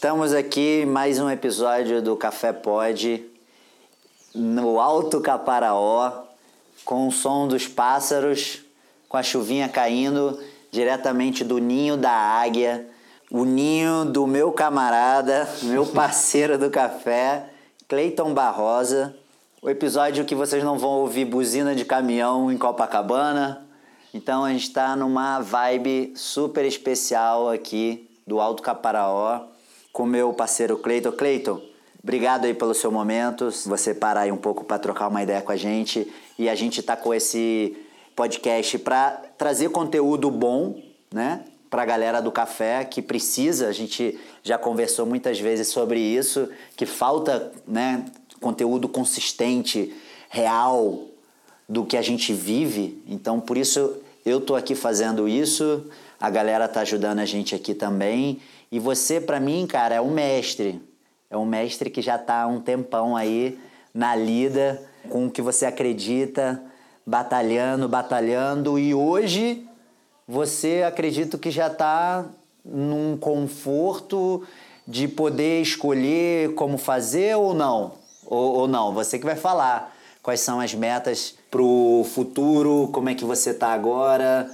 Estamos aqui em mais um episódio do Café Pod no Alto Caparaó, com o som dos pássaros, com a chuvinha caindo diretamente do ninho da águia, o ninho do meu camarada, meu parceiro do café, Cleiton Barrosa. O episódio que vocês não vão ouvir buzina de caminhão em Copacabana. Então a gente está numa vibe super especial aqui do Alto Caparaó com meu parceiro Cleiton. Cleiton, obrigado aí pelo seu momento. Você parar aí um pouco para trocar uma ideia com a gente. E a gente tá com esse podcast para trazer conteúdo bom, né? Para a galera do café que precisa. A gente já conversou muitas vezes sobre isso, que falta, né? Conteúdo consistente, real do que a gente vive. Então, por isso eu tô aqui fazendo isso. A galera tá ajudando a gente aqui também. E você, para mim, cara, é um mestre. É um mestre que já tá há um tempão aí na lida com o que você acredita, batalhando, batalhando. E hoje você acredito que já está num conforto de poder escolher como fazer ou não? Ou, ou não? Você que vai falar quais são as metas para o futuro, como é que você está agora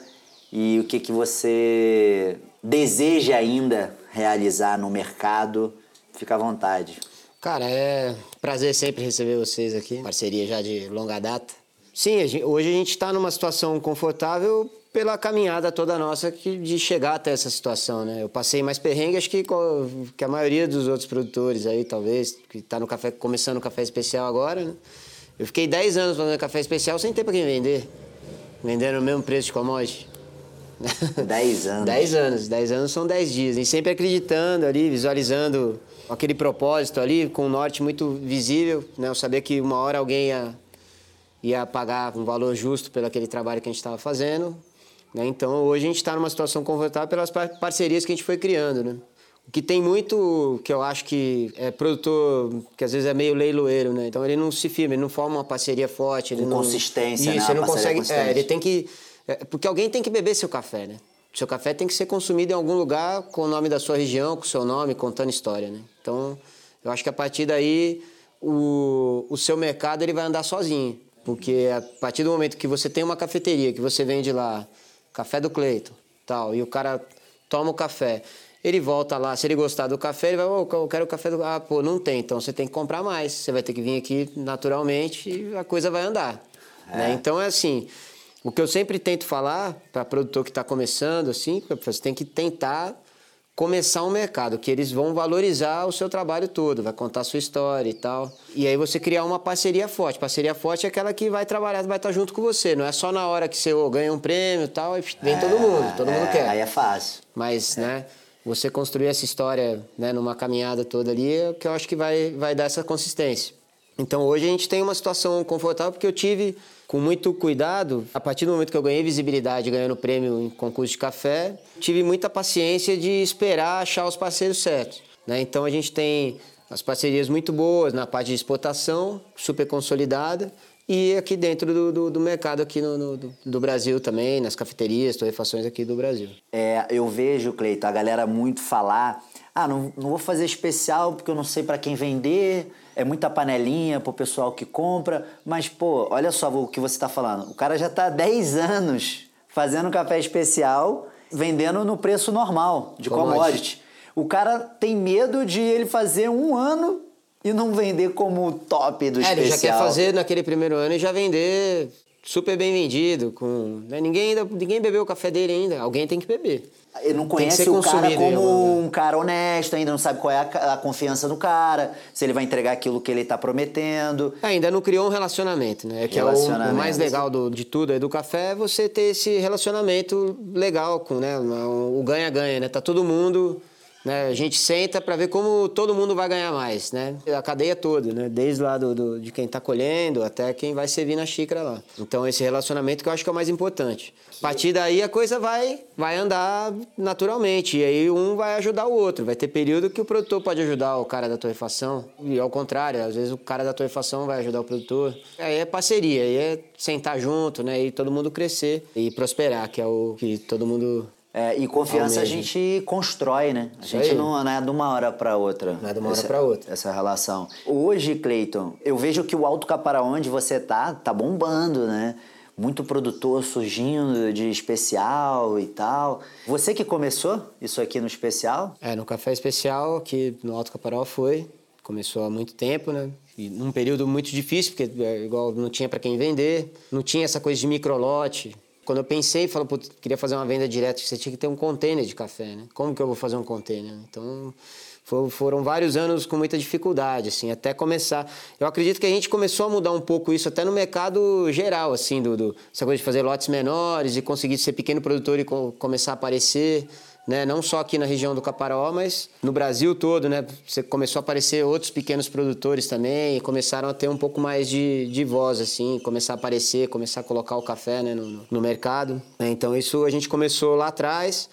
e o que, que você deseja ainda realizar no mercado. Fica à vontade. Cara, é prazer sempre receber vocês aqui, parceria já de longa data. Sim, hoje a gente está numa situação confortável pela caminhada toda nossa que, de chegar até essa situação, né? Eu passei mais perrengue, acho que, que a maioria dos outros produtores aí, talvez, que está no café, começando o café especial agora, né? Eu fiquei 10 anos fazendo café especial sem ter para quem vender. Vendendo o mesmo preço de commodity. 10 anos. 10 anos. 10 anos são 10 dias. E sempre acreditando ali, visualizando aquele propósito ali, com o norte muito visível. Né? Eu sabia que uma hora alguém ia, ia pagar um valor justo pelo aquele trabalho que a gente estava fazendo. Né? Então, hoje a gente está numa situação confortável pelas parcerias que a gente foi criando. Né? O que tem muito, que eu acho que é produtor, que às vezes é meio leiloeiro, né? Então ele não se firma, ele não forma uma parceria forte. Ele Com não... consistência, Isso, né? ele não consegue. É, ele tem que. É, porque alguém tem que beber seu café, né? Seu café tem que ser consumido em algum lugar com o nome da sua região, com o seu nome, contando história, né? Então, eu acho que a partir daí o, o seu mercado ele vai andar sozinho. Porque a partir do momento que você tem uma cafeteria, que você vende lá café do Cleito, tal, e o cara toma o café ele volta lá, se ele gostar do café, ele vai, oh, eu quero o café do. Ah, pô, não tem, então você tem que comprar mais. Você vai ter que vir aqui naturalmente e a coisa vai andar. É. Né? Então é assim. O que eu sempre tento falar para produtor que está começando, assim, você tem que tentar começar um mercado, que eles vão valorizar o seu trabalho todo, vai contar a sua história e tal. E aí você criar uma parceria forte. Parceria forte é aquela que vai trabalhar, vai estar junto com você. Não é só na hora que você oh, ganha um prêmio e tal, e vem é, todo mundo, todo é, mundo quer. Aí é fácil. Mas, né? você construir essa história né, numa caminhada toda ali, é o que eu acho que vai, vai dar essa consistência. Então hoje a gente tem uma situação confortável porque eu tive com muito cuidado, a partir do momento que eu ganhei visibilidade ganhando prêmio em concurso de café, tive muita paciência de esperar achar os parceiros certos. Né? Então a gente tem as parcerias muito boas na parte de exportação, super consolidada, e aqui dentro do, do, do mercado aqui no, no do, do, Brasil também, nas cafeterias, torrefações aqui do Brasil. É, eu vejo, Cleito, a galera muito falar, ah, não, não vou fazer especial porque eu não sei para quem vender, é muita panelinha pro pessoal que compra, mas, pô, olha só o que você está falando, o cara já está há 10 anos fazendo café especial, vendendo no preço normal, de commodity. commodity. O cara tem medo de ele fazer um ano e não vender como top do é, especial. Ele já quer fazer naquele primeiro ano e já vender super bem vendido. Com, né? ninguém, ainda, ninguém bebeu o café dele ainda. Alguém tem que beber. Ele não conhece o cara como um cara honesto, ainda não sabe qual é a, a, confiança do cara, se ele vai entregar aquilo que ele está prometendo. É, ainda não criou um relacionamento, né? Que é o, o, mais legal do, de tudo aí do café é você ter esse relacionamento legal com, né? O ganha-ganha, né? Tá todo mundo né? A gente senta para ver como todo mundo vai ganhar mais, né? A cadeia toda, né? Desde lá do, do de quem está colhendo até quem vai servir na xícara lá. Então esse relacionamento que eu acho que é o mais importante. A partir daí a coisa vai, vai andar naturalmente. E aí um vai ajudar o outro. Vai ter período que o produtor pode ajudar o cara da torrefação. E ao contrário, às vezes o cara da torrefação vai ajudar o produtor. Aí é parceria, aí é sentar junto, né? E todo mundo crescer e prosperar, que é o que todo mundo É, e confiança a gente constrói, né? A gente não, não, é de uma hora para outra. Não é de uma hora para outra. Essa relação. Hoje, Cleiton, eu vejo que o Alto Caparaó, onde você tá, tá bombando, né? Muito produtor surgindo de especial e tal. Você que começou isso aqui no especial? É, no Café Especial, que no Alto Caparaó foi. Começou há muito tempo, né? E num período muito difícil, porque é, igual não tinha para quem vender, não tinha essa coisa de microlote, quando eu pensei, falei, putz, queria fazer uma venda direta, você tinha que ter um container de café, né? Como que eu vou fazer um container? Então, foram vários anos com muita dificuldade, assim, até começar. Eu acredito que a gente começou a mudar um pouco isso até no mercado geral, assim, do, do essa coisa de fazer lotes menores e conseguir ser pequeno produtor e co começar a aparecer né? Não só aqui na região do Caparaó, mas no Brasil todo, né? Você começou a aparecer outros pequenos produtores também, e começaram a ter um pouco mais de, de voz, assim, começar a aparecer, começar a colocar o café né, no, no mercado. Então isso a gente começou lá atrás.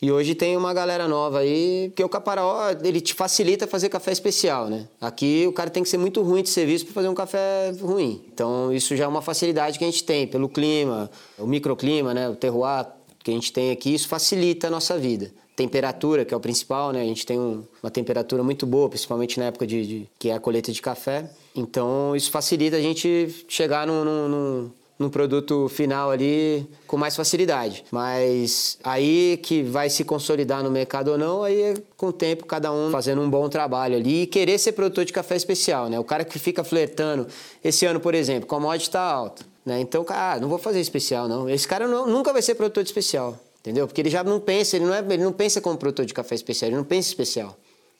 E hoje tem uma galera nova aí, porque o Caparaó, ele te facilita fazer café especial, né? Aqui o cara tem que ser muito ruim de serviço para fazer um café ruim. Então isso já é uma facilidade que a gente tem, pelo clima, o microclima, né? O terroir que a gente tem aqui, isso facilita a nossa vida. Temperatura, que é o principal, né? A gente tem um, uma temperatura muito boa, principalmente na época de, de, que é a colheita de café. Então, isso facilita a gente chegar num, num, num produto final ali com mais facilidade. Mas aí que vai se consolidar no mercado ou não, aí é com o tempo cada um fazendo um bom trabalho ali e querer ser produtor de café especial, né? O cara que fica flertando, esse ano, por exemplo, commodity está alta né? Então, ah, não vou fazer especial, não. Esse cara não, nunca vai ser produtor de especial, entendeu? Porque ele já não pensa, ele não, é, ele não pensa como produtor de café especial, ele não pensa especial.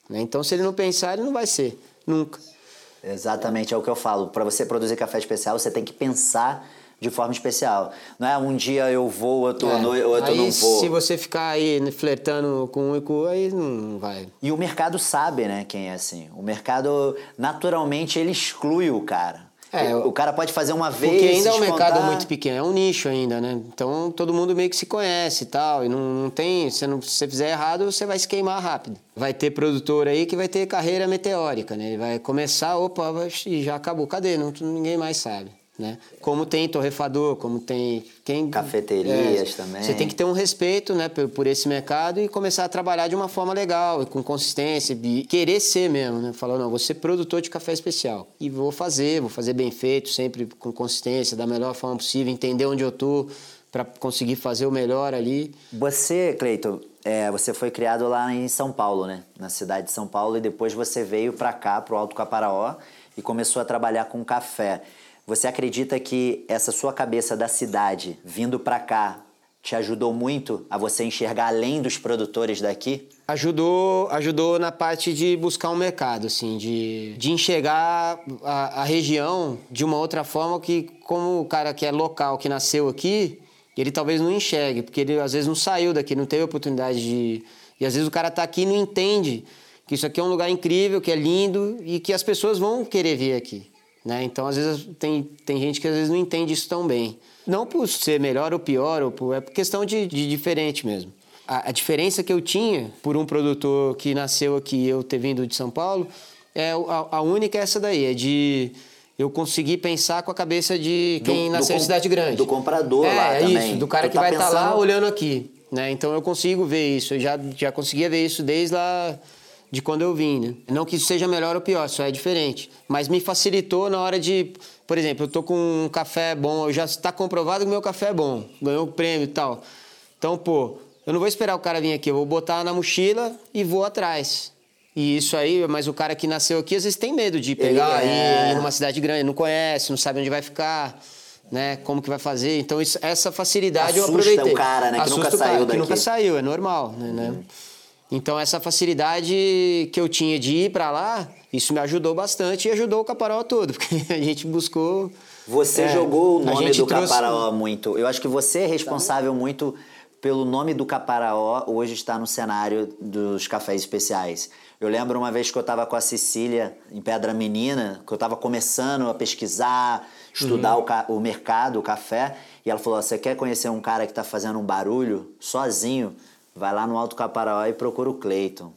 Né? Então, se ele não pensar, ele não vai ser, nunca. Exatamente, é o que eu falo. Para você produzir café especial, você tem que pensar de forma especial. Não é um dia eu vou, outro, é. no, outro aí, não vou. Se você ficar aí flertando com um e com o aí não vai. E o mercado sabe, né, quem é assim. O mercado, naturalmente, ele exclui o cara. É, o cara pode fazer uma vez. Porque ainda é um mercado muito pequeno, é um nicho ainda, né? Então todo mundo meio que se conhece e tal. E não, não tem. Não, se você fizer errado, você vai se queimar rápido. Vai ter produtor aí que vai ter carreira meteórica, né? Ele vai começar, opa, e já acabou. Cadê? Não, ninguém mais sabe. Né? Como tem torrefador, como tem quem cafeterias é, também. Você tem que ter um respeito, né, por, por, esse mercado e começar a trabalhar de uma forma legal, com consistência, e querer ser mesmo, né? Falando, não, vou ser produtor de café especial e vou fazer, vou fazer bem feito, sempre com consistência, da melhor forma possível, entender onde eu tô para conseguir fazer o melhor ali. Você, Cleiton, é, você foi criado lá em São Paulo, né? Na cidade de São Paulo e depois você veio para cá, para o Alto Caparaó e começou a trabalhar com café. Você acredita que essa sua cabeça da cidade vindo para cá te ajudou muito a você enxergar além dos produtores daqui? Ajudou, ajudou na parte de buscar um mercado, assim, de, de enxergar a, a região de uma outra forma que, como o cara que é local, que nasceu aqui, ele talvez não enxergue, porque ele às vezes não saiu daqui, não teve oportunidade de. E às vezes o cara está aqui e não entende que isso aqui é um lugar incrível, que é lindo e que as pessoas vão querer vir aqui. Né? Então, às vezes, tem, tem gente que às vezes não entende isso tão bem. Não por ser melhor ou pior, ou por, é por questão de, de diferente mesmo. A, a, diferença que eu tinha por um produtor que nasceu aqui e eu ter vindo de São Paulo, é a, a única é essa daí, é de eu conseguir pensar com a cabeça de quem do, nasceu em cidade grande. Do comprador é, lá também. É isso, do cara tu que tá vai estar tá lá olhando aqui. Né? Então eu consigo ver isso, eu já, já conseguia ver isso desde lá de quando eu vim, né? Não que isso seja melhor ou pior, só é diferente. Mas me facilitou na hora de, por exemplo, eu tô com um café bom, já está comprovado que o meu café é bom, ganhou o prêmio e tal. Então, pô, eu não vou esperar o cara vir aqui, eu vou botar na mochila e vou atrás. E isso aí, mas o cara que nasceu aqui às vezes tem medo de pegar é... ir, ir numa cidade grande, não conhece, não sabe onde vai ficar né? Como que vai fazer? Então isso, essa facilidade Assusta eu aproveitei. o cara, né? Que Assusta nunca saiu daqui. Que nunca saiu, é normal, né? Hum. Então essa facilidade que eu tinha de ir para lá, isso me ajudou bastante e ajudou o Caparaó todo, porque a gente buscou. Você é, jogou o nome do trouxe... Caparaó muito. Eu acho que você é responsável muito pelo nome do Caparaó hoje estar no cenário dos cafés especiais. Eu lembro uma vez que eu estava com a Cecília em Pedra Menina, que eu estava começando a pesquisar, estudar uhum. o, o mercado, o café, e ela falou: Você quer conhecer um cara que está fazendo um barulho sozinho? Vai lá no Alto Caparaó e procura o Cleiton.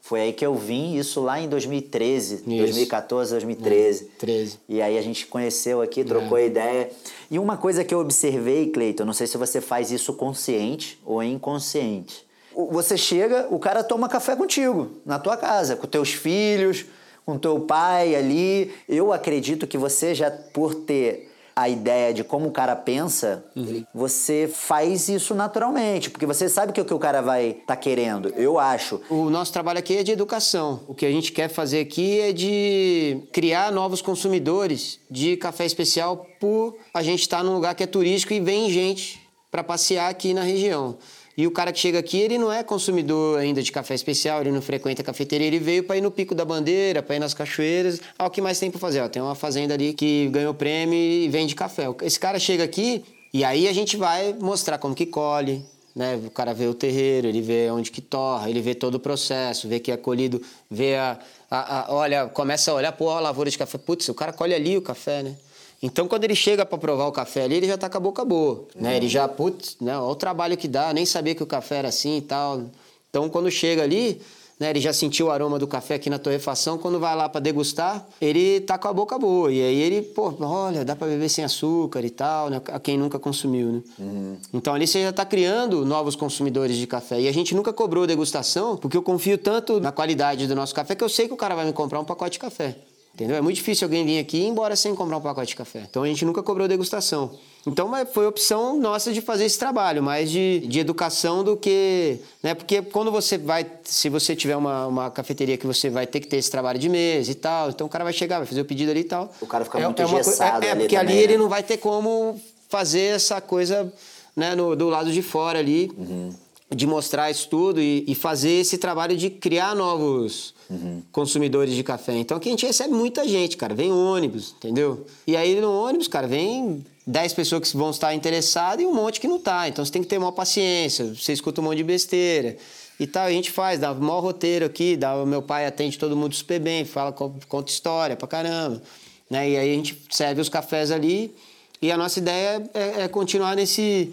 Foi aí que eu vim, isso lá em 2013, isso. 2014, 2013. É, 13. E aí a gente conheceu aqui, trocou é. ideia. E uma coisa que eu observei, Cleiton, não sei se você faz isso consciente ou inconsciente. Você chega, o cara toma café contigo, na tua casa, com teus filhos, com teu pai ali. Eu acredito que você já, por ter a ideia de como o cara pensa, uhum. você faz isso naturalmente, porque você sabe que o que o cara vai estar tá querendo, eu acho. O nosso trabalho aqui é de educação. O que a gente quer fazer aqui é de criar novos consumidores de café especial por a gente estar tá num lugar que é turístico e vem gente para passear aqui na região. E o cara que chega aqui, ele não é consumidor ainda de café especial, ele não frequenta a cafeteria, ele veio para ir no Pico da Bandeira, para ir nas cachoeiras. Ah, o que mais tem para fazer? Ó, tem uma fazenda ali que ganhou prêmio e vende café. Esse cara chega aqui e aí a gente vai mostrar como que colhe, né? O cara vê o terreiro, ele vê onde que torra, ele vê todo o processo, vê que é colhido, vê a, a, a olha, começa a olhar, pô, a lavoura de café, putz, o cara colhe ali o café, né? Então, quando ele chega para provar o café ali, ele já tá com a boca boa, né? Ele já, putz, né? Olha o trabalho que dá, nem sabia que o café era assim e tal. Então, quando chega ali, né? Ele já sentiu o aroma do café aqui na torrefação, quando vai lá para degustar, ele tá com a boca boa. E aí ele, pô, olha, dá para beber sem açúcar e tal, né? A quem nunca consumiu, né? Uhum. Então ali você já tá criando novos consumidores de café. E a gente nunca cobrou degustação, porque eu confio tanto na qualidade do nosso café que eu sei que o cara vai me comprar um pacote de café. Entendeu? É muito difícil alguém vir aqui e ir embora sem comprar um pacote de café. Então a gente nunca cobrou degustação. Então foi opção nossa de fazer esse trabalho, mais de, de educação do que. Né? Porque quando você vai. Se você tiver uma, uma cafeteria que você vai ter que ter esse trabalho de mesa e tal, então o cara vai chegar, vai fazer o pedido ali e tal. O cara fica é, muito é engessado. É, é, porque ali né? ele não vai ter como fazer essa coisa né, no, do lado de fora ali. Uhum de mostrar isso tudo e, e, fazer esse trabalho de criar novos uhum. consumidores de café. Então aqui a gente recebe muita gente, cara. Vem ônibus, entendeu? E aí no ônibus, cara, vem 10 pessoas que vão estar interessadas e um monte que não tá. Então você tem que ter uma paciência, você escuta um monte de besteira. E tal, a gente faz, dá o maior roteiro aqui, dá, meu pai atende todo mundo super bem, fala, conta história pra caramba. Né? E aí a gente serve os cafés ali e a nossa ideia é, é continuar nesse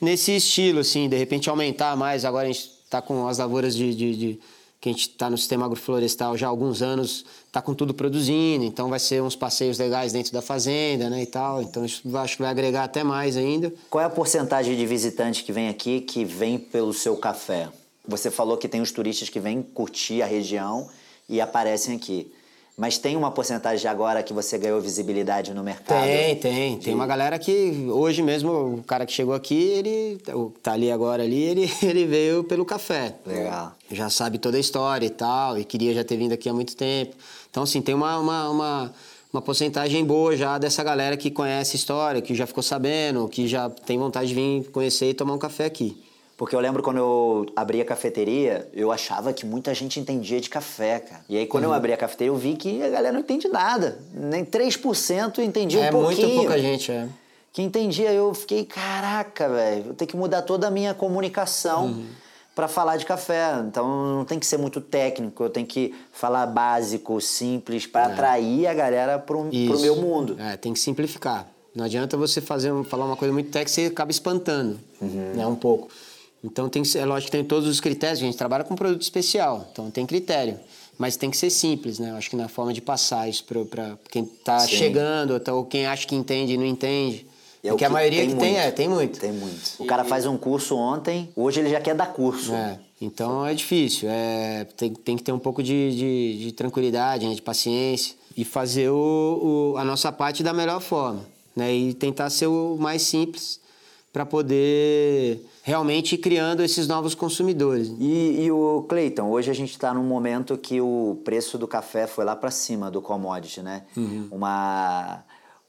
nesse estilo, assim, de repente aumentar mais. Agora a gente está com as lavouras de, de, de que a gente está no sistema agroflorestal já há alguns anos, está com tudo produzindo, então vai ser uns passeios legais dentro da fazenda, né, e tal. Então isso acho que vai agregar até mais ainda. Qual é a porcentagem de visitantes que vem aqui que vem pelo seu café? Você falou que tem os turistas que vêm curtir a região e aparecem aqui. Mas tem uma porcentagem agora que você ganhou visibilidade no mercado? Tem, tem. De... Tem uma galera que hoje mesmo, o cara que chegou aqui, ele tá ali agora ali, ele, ele veio pelo café. Legal. Já sabe toda a história e tal, e queria já ter vindo aqui há muito tempo. Então, assim, tem uma, uma, uma, uma porcentagem boa já dessa galera que conhece a história, que já ficou sabendo, que já tem vontade de vir conhecer e tomar um café aqui. Porque eu lembro quando eu abri a cafeteria, eu achava que muita gente entendia de café, cara. E aí quando uhum. eu abri a cafeteria, eu vi que a galera não entende nada. Nem 3% entendia é, um pouquinho. É muito pouca gente, é. Que entendia. Eu fiquei, caraca, velho, vou ter que mudar toda a minha comunicação. Uhum para falar de café. Então não tem que ser muito técnico, eu tenho que falar básico, simples, para é. atrair a galera para o meu mundo. É, tem que simplificar. Não adianta você fazer, falar uma coisa muito técnica, você acaba espantando uhum. né, um pouco. Então tem que ser, é lógico que tem todos os critérios, a gente trabalha com produto especial, então tem critério. Mas tem que ser simples, né? Eu acho que na forma de passar isso para quem está chegando ou quem acha que entende e não entende. É Porque a maioria tem que tem, é, tem muito. Tem muito. O cara faz um curso ontem, hoje ele já quer dar curso. É, então é difícil. É, tem, tem que ter um pouco de, de, de tranquilidade, né, de paciência e fazer o, o, a nossa parte da melhor forma. Né, e tentar ser o mais simples para poder realmente ir criando esses novos consumidores. E, e o Cleiton, hoje a gente está num momento que o preço do café foi lá para cima do commodity, né? Uhum. Uma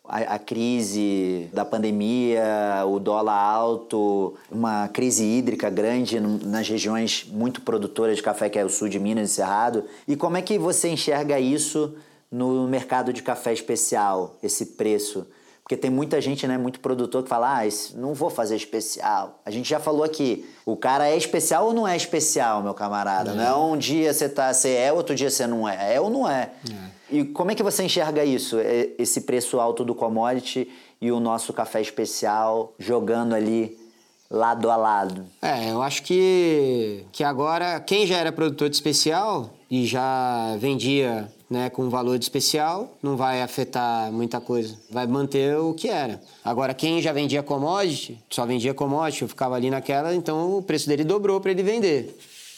a, a, crise da pandemia, o dólar alto, uma crise hídrica grande nas regiões muito produtoras de café, que é o sul de Minas e Cerrado. E como é que você enxerga isso no mercado de café especial, esse preço? Porque tem muita gente, né, muito produtor que fala, ah, não vou fazer especial. A gente já falou aqui, o cara é especial ou não é especial, meu camarada? É. Não é um dia você tá, você é, outro dia você não é. É ou não é? é. E como é que você enxerga isso, esse preço alto do commodity e o nosso café especial jogando ali lado a lado? É, eu acho que, que agora quem já era produtor de especial e já vendia né, com valor especial, não vai afetar muita coisa. Vai manter o que era. Agora, quem já vendia commodity, só vendia commodity, eu ficava ali naquela, então o preço dele dobrou para ele vender.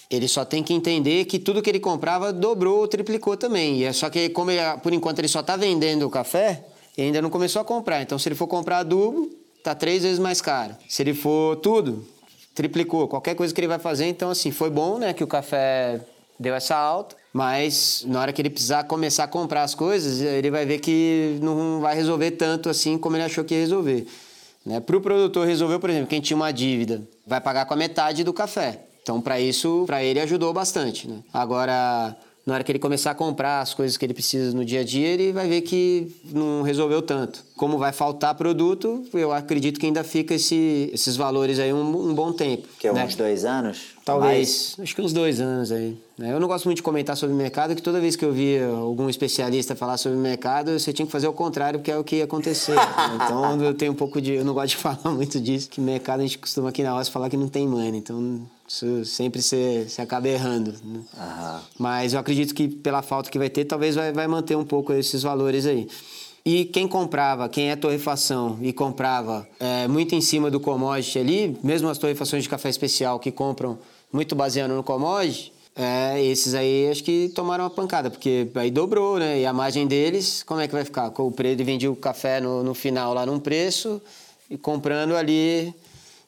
Ele só tem que entender que tudo que ele comprava dobrou ou triplicou também. E é só que, como ele, por enquanto ele só está vendendo o café, ele ainda não começou a comprar. Então, se ele for comprar adubo, tá três vezes mais caro. Se ele for tudo, triplicou. Qualquer coisa que ele vai fazer, então, assim, foi bom, né, que o café deu essa alta. Mas na hora que ele precisar começar a comprar as coisas, ele vai ver que não vai resolver tanto assim como ele achou que ia resolver. Né? Para o produtor resolver, por exemplo, quem tinha uma dívida, vai pagar com a metade do café. Então, para isso, para ele ajudou bastante. Né? Agora, na hora que ele começar a comprar as coisas que ele precisa no dia a dia, ele vai ver que não resolveu tanto. Como vai faltar produto, eu acredito que ainda fica esse, esses valores aí um, um bom tempo. Que é né? uns dois anos? Talvez. Acho que uns dois anos aí. Né? Eu não gosto muito de comentar sobre o mercado, que toda vez que eu via algum especialista falar sobre o mercado, você tinha que fazer o contrário, porque é o que ia acontecer. então eu tenho um pouco de. Eu não gosto de falar muito disso, que mercado a gente costuma aqui na roça falar que não tem money. Então isso sempre você, você acaba errando. Né? Mas eu acredito que pela falta que vai ter, talvez vai, vai manter um pouco esses valores aí. E quem comprava, quem é torrefação e comprava é, muito em cima do commodity ali, mesmo as torrefações de café especial que compram muito baseando no commodity, é, esses aí acho que tomaram uma pancada, porque aí dobrou, né? E a margem deles, como é que vai ficar? O preço vendia o café no, no final lá num preço e comprando ali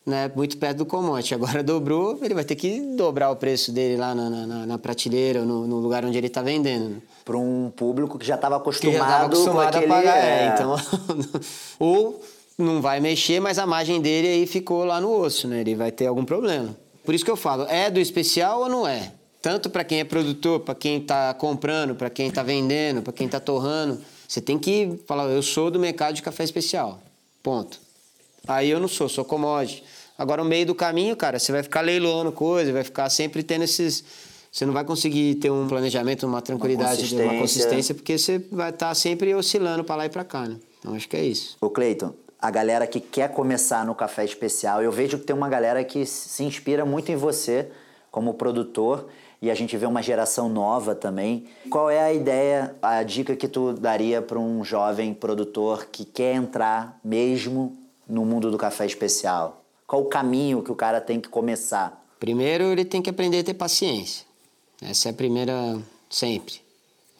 né, muito perto do commodity. Agora dobrou, ele vai ter que dobrar o preço dele lá na, na, na prateleira, no, no, lugar onde ele está vendendo. Né? Para um público que já estava acostumado, acostumado com aquele... a pagar. É, então, ou não vai mexer, mas a margem dele aí ficou lá no osso, né? Ele vai ter algum problema. Por isso que eu falo, é do especial ou não é? Tanto para quem é produtor, para quem está comprando, para quem está vendendo, para quem está torrando. Você tem que falar, eu sou do mercado de café especial. Ponto. Aí eu não sou, sou commodity. Agora, no meio do caminho, cara, você vai ficar leiloando coisa, vai ficar sempre tendo esses. Você não vai conseguir ter um planejamento, uma tranquilidade, uma consistência, uma consistência porque você vai estar tá sempre oscilando para lá e para cá, né? Então, acho que é isso. Ô, Cleiton, a galera que quer começar no café especial, eu vejo que tem uma galera que se inspira muito em você como produtor e a gente vê uma geração nova também. Qual é a ideia, a dica que tu daria para um jovem produtor que quer entrar mesmo no mundo do café especial? Qual o caminho que o cara tem que começar? Primeiro, ele tem que aprender a ter paciência. Essa é a primeira, sempre.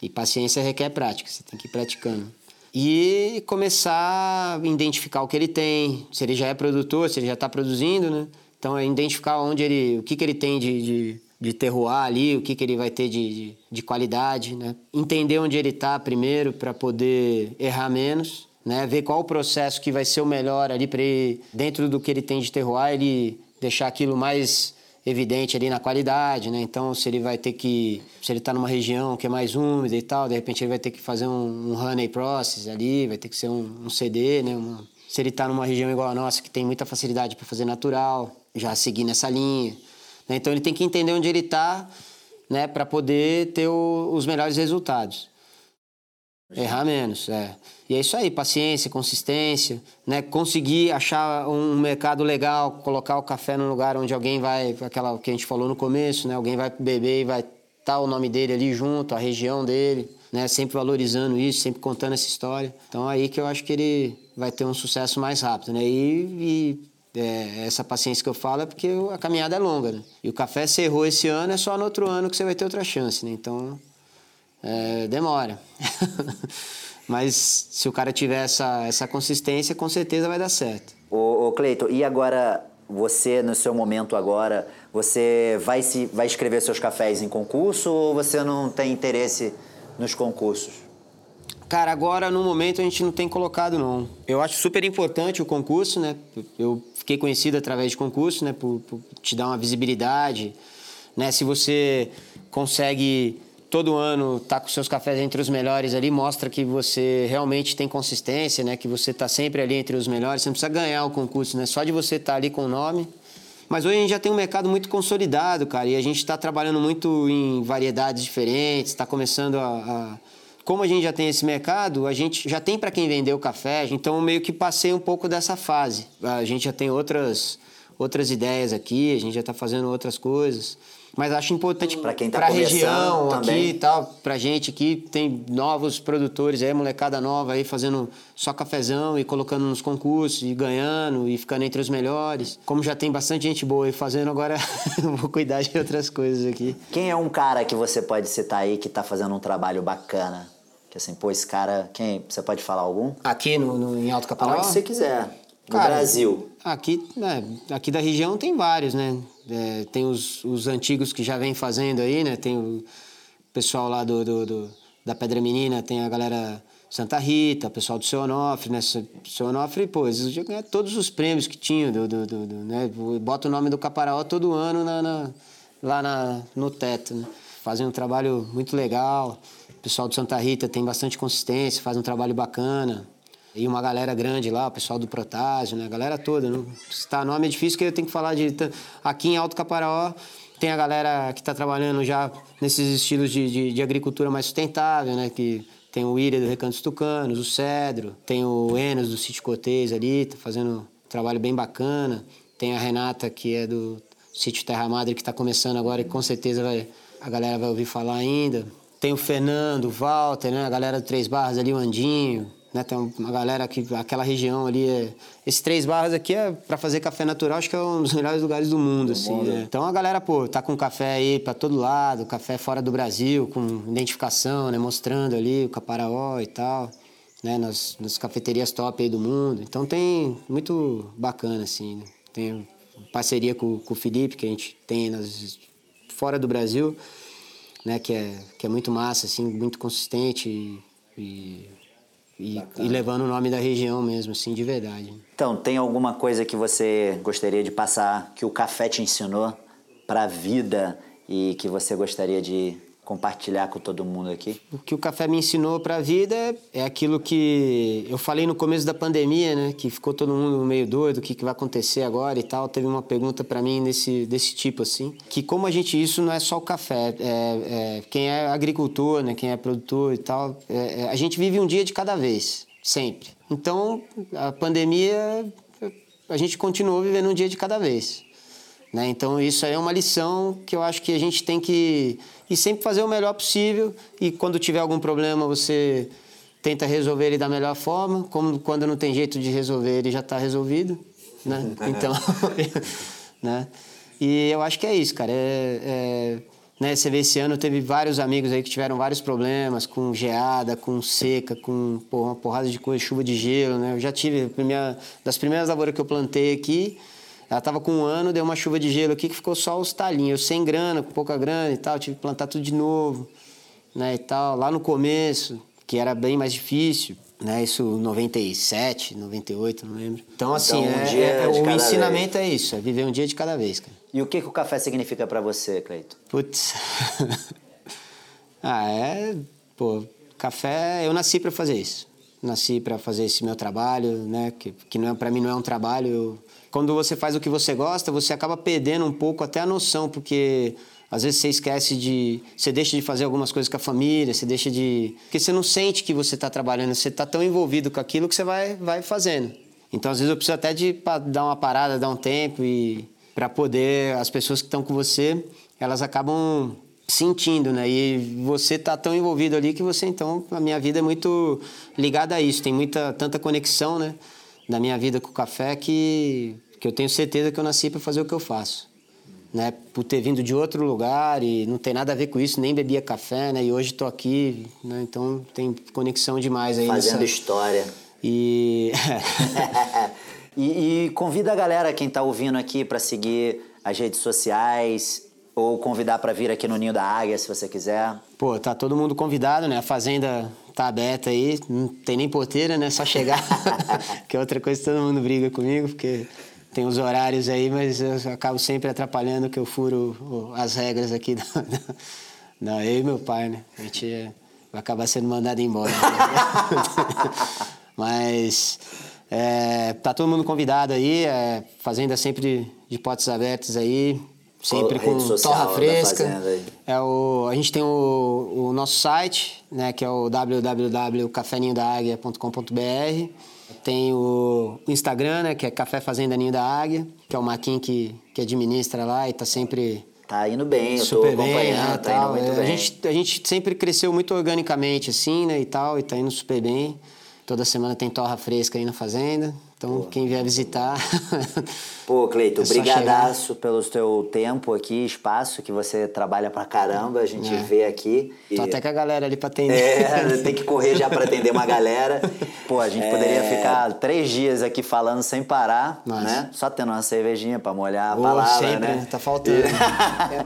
E paciência requer prática, você tem que ir praticando. E começar a identificar o que ele tem, se ele já é produtor, se ele já está produzindo, né? Então, é identificar onde ele, o que, que ele tem de, de, de terroir ali, o que, que ele vai ter de, de, de qualidade, né? Entender onde ele está primeiro para poder errar menos né? Ver qual o processo que vai ser o melhor ali para ele, dentro do que ele tem de terroir, ele deixar aquilo mais evidente ali na qualidade, né? Então, se ele vai ter que, se ele está numa região que é mais úmida e tal, de repente ele vai ter que fazer um, um honey process ali, vai ter que ser um, um CD, né? Uma, se ele está numa região igual a nossa que tem muita facilidade para fazer natural, já seguir nessa linha. Né? Então, ele tem que entender onde ele está, né? Para poder ter o, os melhores resultados. Errar menos, é. E é isso aí, paciência, consistência, né? Conseguir achar um mercado legal, colocar o café num lugar onde alguém vai, aquela que a gente falou no começo, né? Alguém vai beber e vai estar tá o nome dele ali junto, a região dele, né? Sempre valorizando isso, sempre contando essa história. Então aí que eu acho que ele vai ter um sucesso mais rápido, né? E, e é, essa paciência que eu falo é porque a caminhada é longa, né? E o café se errou esse ano, é só no outro ano que você vai ter outra chance, né? Então é, demora. Mas se o cara tiver essa, essa consistência, com certeza vai dar certo. Ô, ô Cleiton, e agora você, no seu momento agora, você vai, se, vai escrever seus cafés em concurso ou você não tem interesse nos concursos? Cara, agora no momento a gente não tem colocado não. Eu acho super importante o concurso, né? Eu fiquei conhecido através de concurso, né? Por, por te dar uma visibilidade, né? Se você consegue todo ano tá com seus cafés entre os melhores ali, mostra que você realmente tem consistência, né? Que você está sempre ali entre os melhores. Você não precisa ganhar o concurso, né? Só de você estar tá ali com o nome. Mas hoje a gente já tem um mercado muito consolidado, cara, e a gente está trabalhando muito em variedades diferentes, está começando a, a, Como a gente já tem esse mercado, a gente já tem para quem vender o café, então meio que passei um pouco dessa fase. A gente já tem outras outras ideias aqui, a gente já está fazendo outras coisas. Mas acho importante Pra quem tá pra região também. aqui e tal, pra gente aqui, tem novos produtores aí, molecada nova aí fazendo só cafezão e colocando nos concursos e ganhando e ficando entre os melhores. Como já tem bastante gente boa aí fazendo, agora eu vou cuidar de outras coisas aqui. Quem é um cara que você pode citar aí que tá fazendo um trabalho bacana? Que assim, pô, esse cara, quem? Você pode falar algum? Aqui no, no- em Alto Caparaó? Aonde você quiser. No Cara, Brasil. Aqui, né, aqui da região tem vários, né? É, tem os, os antigos que já vem fazendo aí, né? Tem o pessoal lá do, do- do- da Pedra Menina, tem a galera Santa Rita, o pessoal do Seu Onofre, né? Seu Onofre, pô, eles ganharam todos os prêmios que tinham, do, do, do- do, né? Bota o nome do Caparaó todo ano na, na- lá na, no teto, né? Fazem um trabalho muito legal. O pessoal do Santa Rita tem bastante consistência, faz um trabalho bacana. E uma galera grande lá, o pessoal do Protásio, né? A galera toda. Não citar nome é difícil, porque eu tenho que falar de... Aqui em Alto Caparaó tem a galera que está trabalhando já nesses estilos de, de, de agricultura mais sustentável, né? Que tem o Ira do Recanto Tucanos, o Cedro, tem o Enos do Sítio Cotês ali, tá fazendo um trabalho bem bacana. Tem a Renata, que é do Sítio Terra Madre, que está começando agora e com certeza vai, a galera vai ouvir falar ainda. Tem o Fernando, o Walter, né? A galera do Três Barras ali, o Andinho, né? Tem uma galera que aquela região ali é... Esses Três Barras aqui é para fazer café natural, acho que é um dos melhores lugares do mundo, assim, né? Então a galera, pô, tá com café aí para todo lado, café fora do Brasil, com identificação, né? Mostrando ali o Caparaó e tal, né? Nas, nas cafeterias top aí do mundo. Então tem muito bacana, assim, né? Tem parceria com, com o Felipe, que a gente tem nas, fora do Brasil, né? Que é, que é muito massa, assim, muito consistente e, e, e- e levando o nome da região mesmo, assim, de verdade. Então, tem alguma coisa que você gostaria de passar que o café te ensinou pra vida e que você gostaria de compartilhar com todo mundo aqui? O que o café me ensinou para a vida é aquilo que eu falei no começo da pandemia, né? Que ficou todo mundo meio doido, o que, que vai acontecer agora e tal. Teve uma pergunta para mim desse, desse tipo, assim. Que como a gente... Isso não é só o café. É, é, quem é agricultor, né? Quem é produtor e tal... é- é, a gente vive um dia de cada vez. Sempre. Então, a pandemia... A gente continuou vivendo um dia de cada vez. Né? Então isso aí é uma lição que eu acho que a gente tem que e sempre fazer o melhor possível e quando tiver algum problema você tenta resolver ele da melhor forma, como quando não tem jeito de resolver ele já está resolvido, né? Então, né? E eu acho que é isso, cara. É, é, né? Você vê esse ano teve vários amigos aí que tiveram vários problemas com geada, com seca, com porra, uma porrada de coisa, chuva de gelo, né? Eu já tive primeira, das primeiras lavouras que eu plantei aqui, ela tava com um ano, deu uma chuva de gelo aqui que ficou só os talinhos. Eu sem grana, com pouca grana e tal, tive que plantar tudo de novo, né, e tal. Lá no começo, que era bem mais difícil, né, isso 97, 98, não lembro. Então, assim, Então, um é- dia é- de o ensinamento é isso, é viver um dia de cada vez, cara. E o que, que o café significa pra você, Cleito? Putz. ah, é. Pô, café. Eu nasci para fazer isso. Nasci para fazer esse meu trabalho, né? Que, que não é, para mim não é um trabalho. eu- Quando você faz o que você gosta, você acaba perdendo um pouco até a noção, porque às vezes você esquece de. Você deixa de fazer algumas coisas com a família, você deixa de. Porque você não sente que você está trabalhando, você está tão envolvido com aquilo que você vai, vai fazendo. Então, às vezes, eu preciso até de dar uma parada, dar um tempo e para poder as pessoas que estão com você, elas acabam sentindo, né? E você tá tão envolvido ali que você então a minha vida é muito ligada a isso, tem muita tanta conexão, né, da minha vida com o café que que eu tenho certeza que eu nasci para fazer o que eu faço. Né, por ter vindo de outro lugar e não tem nada a ver com isso, nem bebia café, né? E hoje estou aqui, né? Então tem conexão demais aí Fazendo nessa... história. E e, e convida a galera, quem tá ouvindo aqui, pra seguir as redes sociais ou convidar pra vir aqui no Ninho da Águia, se você quiser. Pô, tá todo mundo convidado, né? A fazenda tá aberta aí, não tem nem porteira, né? Só chegar. que é outra coisa que todo mundo briga comigo, porque tem os horários aí, mas eu acabo sempre atrapalhando que eu furo as regras aqui da, da- Não, eu e meu pai, né? A gente é- vai acabar sendo mandado embora. mas é, tá todo mundo convidado aí, é, fazenda sempre de, de portas abertas aí. sempre com torra fresca. É o, a gente tem o, o nosso site, né, que é o www.cafeninhodaáguia.com.br. Tem o, Instagram, né, que é Café Fazenda Ninho da Águia, que é o Maquin que, que administra lá e tá sempre Tá indo bem, eu super tô bem, acompanhando, né, tá tal. É, bem. A gente, a gente sempre cresceu muito organicamente, assim, né, e tal, e tá indo super bem. Toda semana tem torra fresca aí na fazenda. Então, quem vier visitar. Pô, Cleito, É brigadaço pelo teu tempo aqui, espaço, que você trabalha pra caramba, a gente vê aqui. E- Tô até com a galera ali pra atender. É, tem que correr já pra atender uma galera. Pô, a gente poderia É. ficar três dias aqui falando sem parar, Nossa. né? Só tendo uma cervejinha pra molhar a Ô, palavra, sempre, né? né? Tá faltando.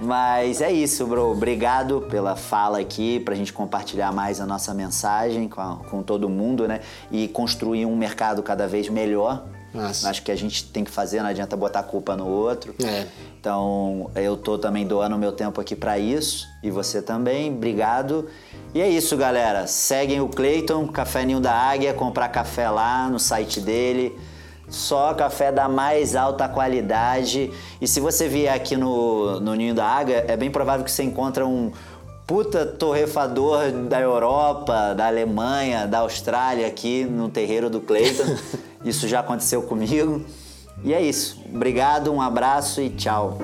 Mas é isso, bro. Obrigado pela fala aqui, pra gente compartilhar mais a nossa mensagem com, a- com todo mundo, né? E construir um mercado cada vez melhor. Nossa. Acho que a gente tem que fazer, não adianta botar a culpa no outro. É. Então, eu tô também doando meu tempo aqui pra isso. E você também, obrigado. E é isso, galera. Seguem o Cleiton, Café Ninho da Águia, comprar café lá no site dele. Só café da mais alta qualidade. E se você vier aqui no, no Ninho da Águia, é bem provável que você encontre um puta torrefador da Europa, da Alemanha, da Austrália aqui no terreiro do Cleiton. Isso já aconteceu comigo. E é isso. Obrigado, um abraço e tchau.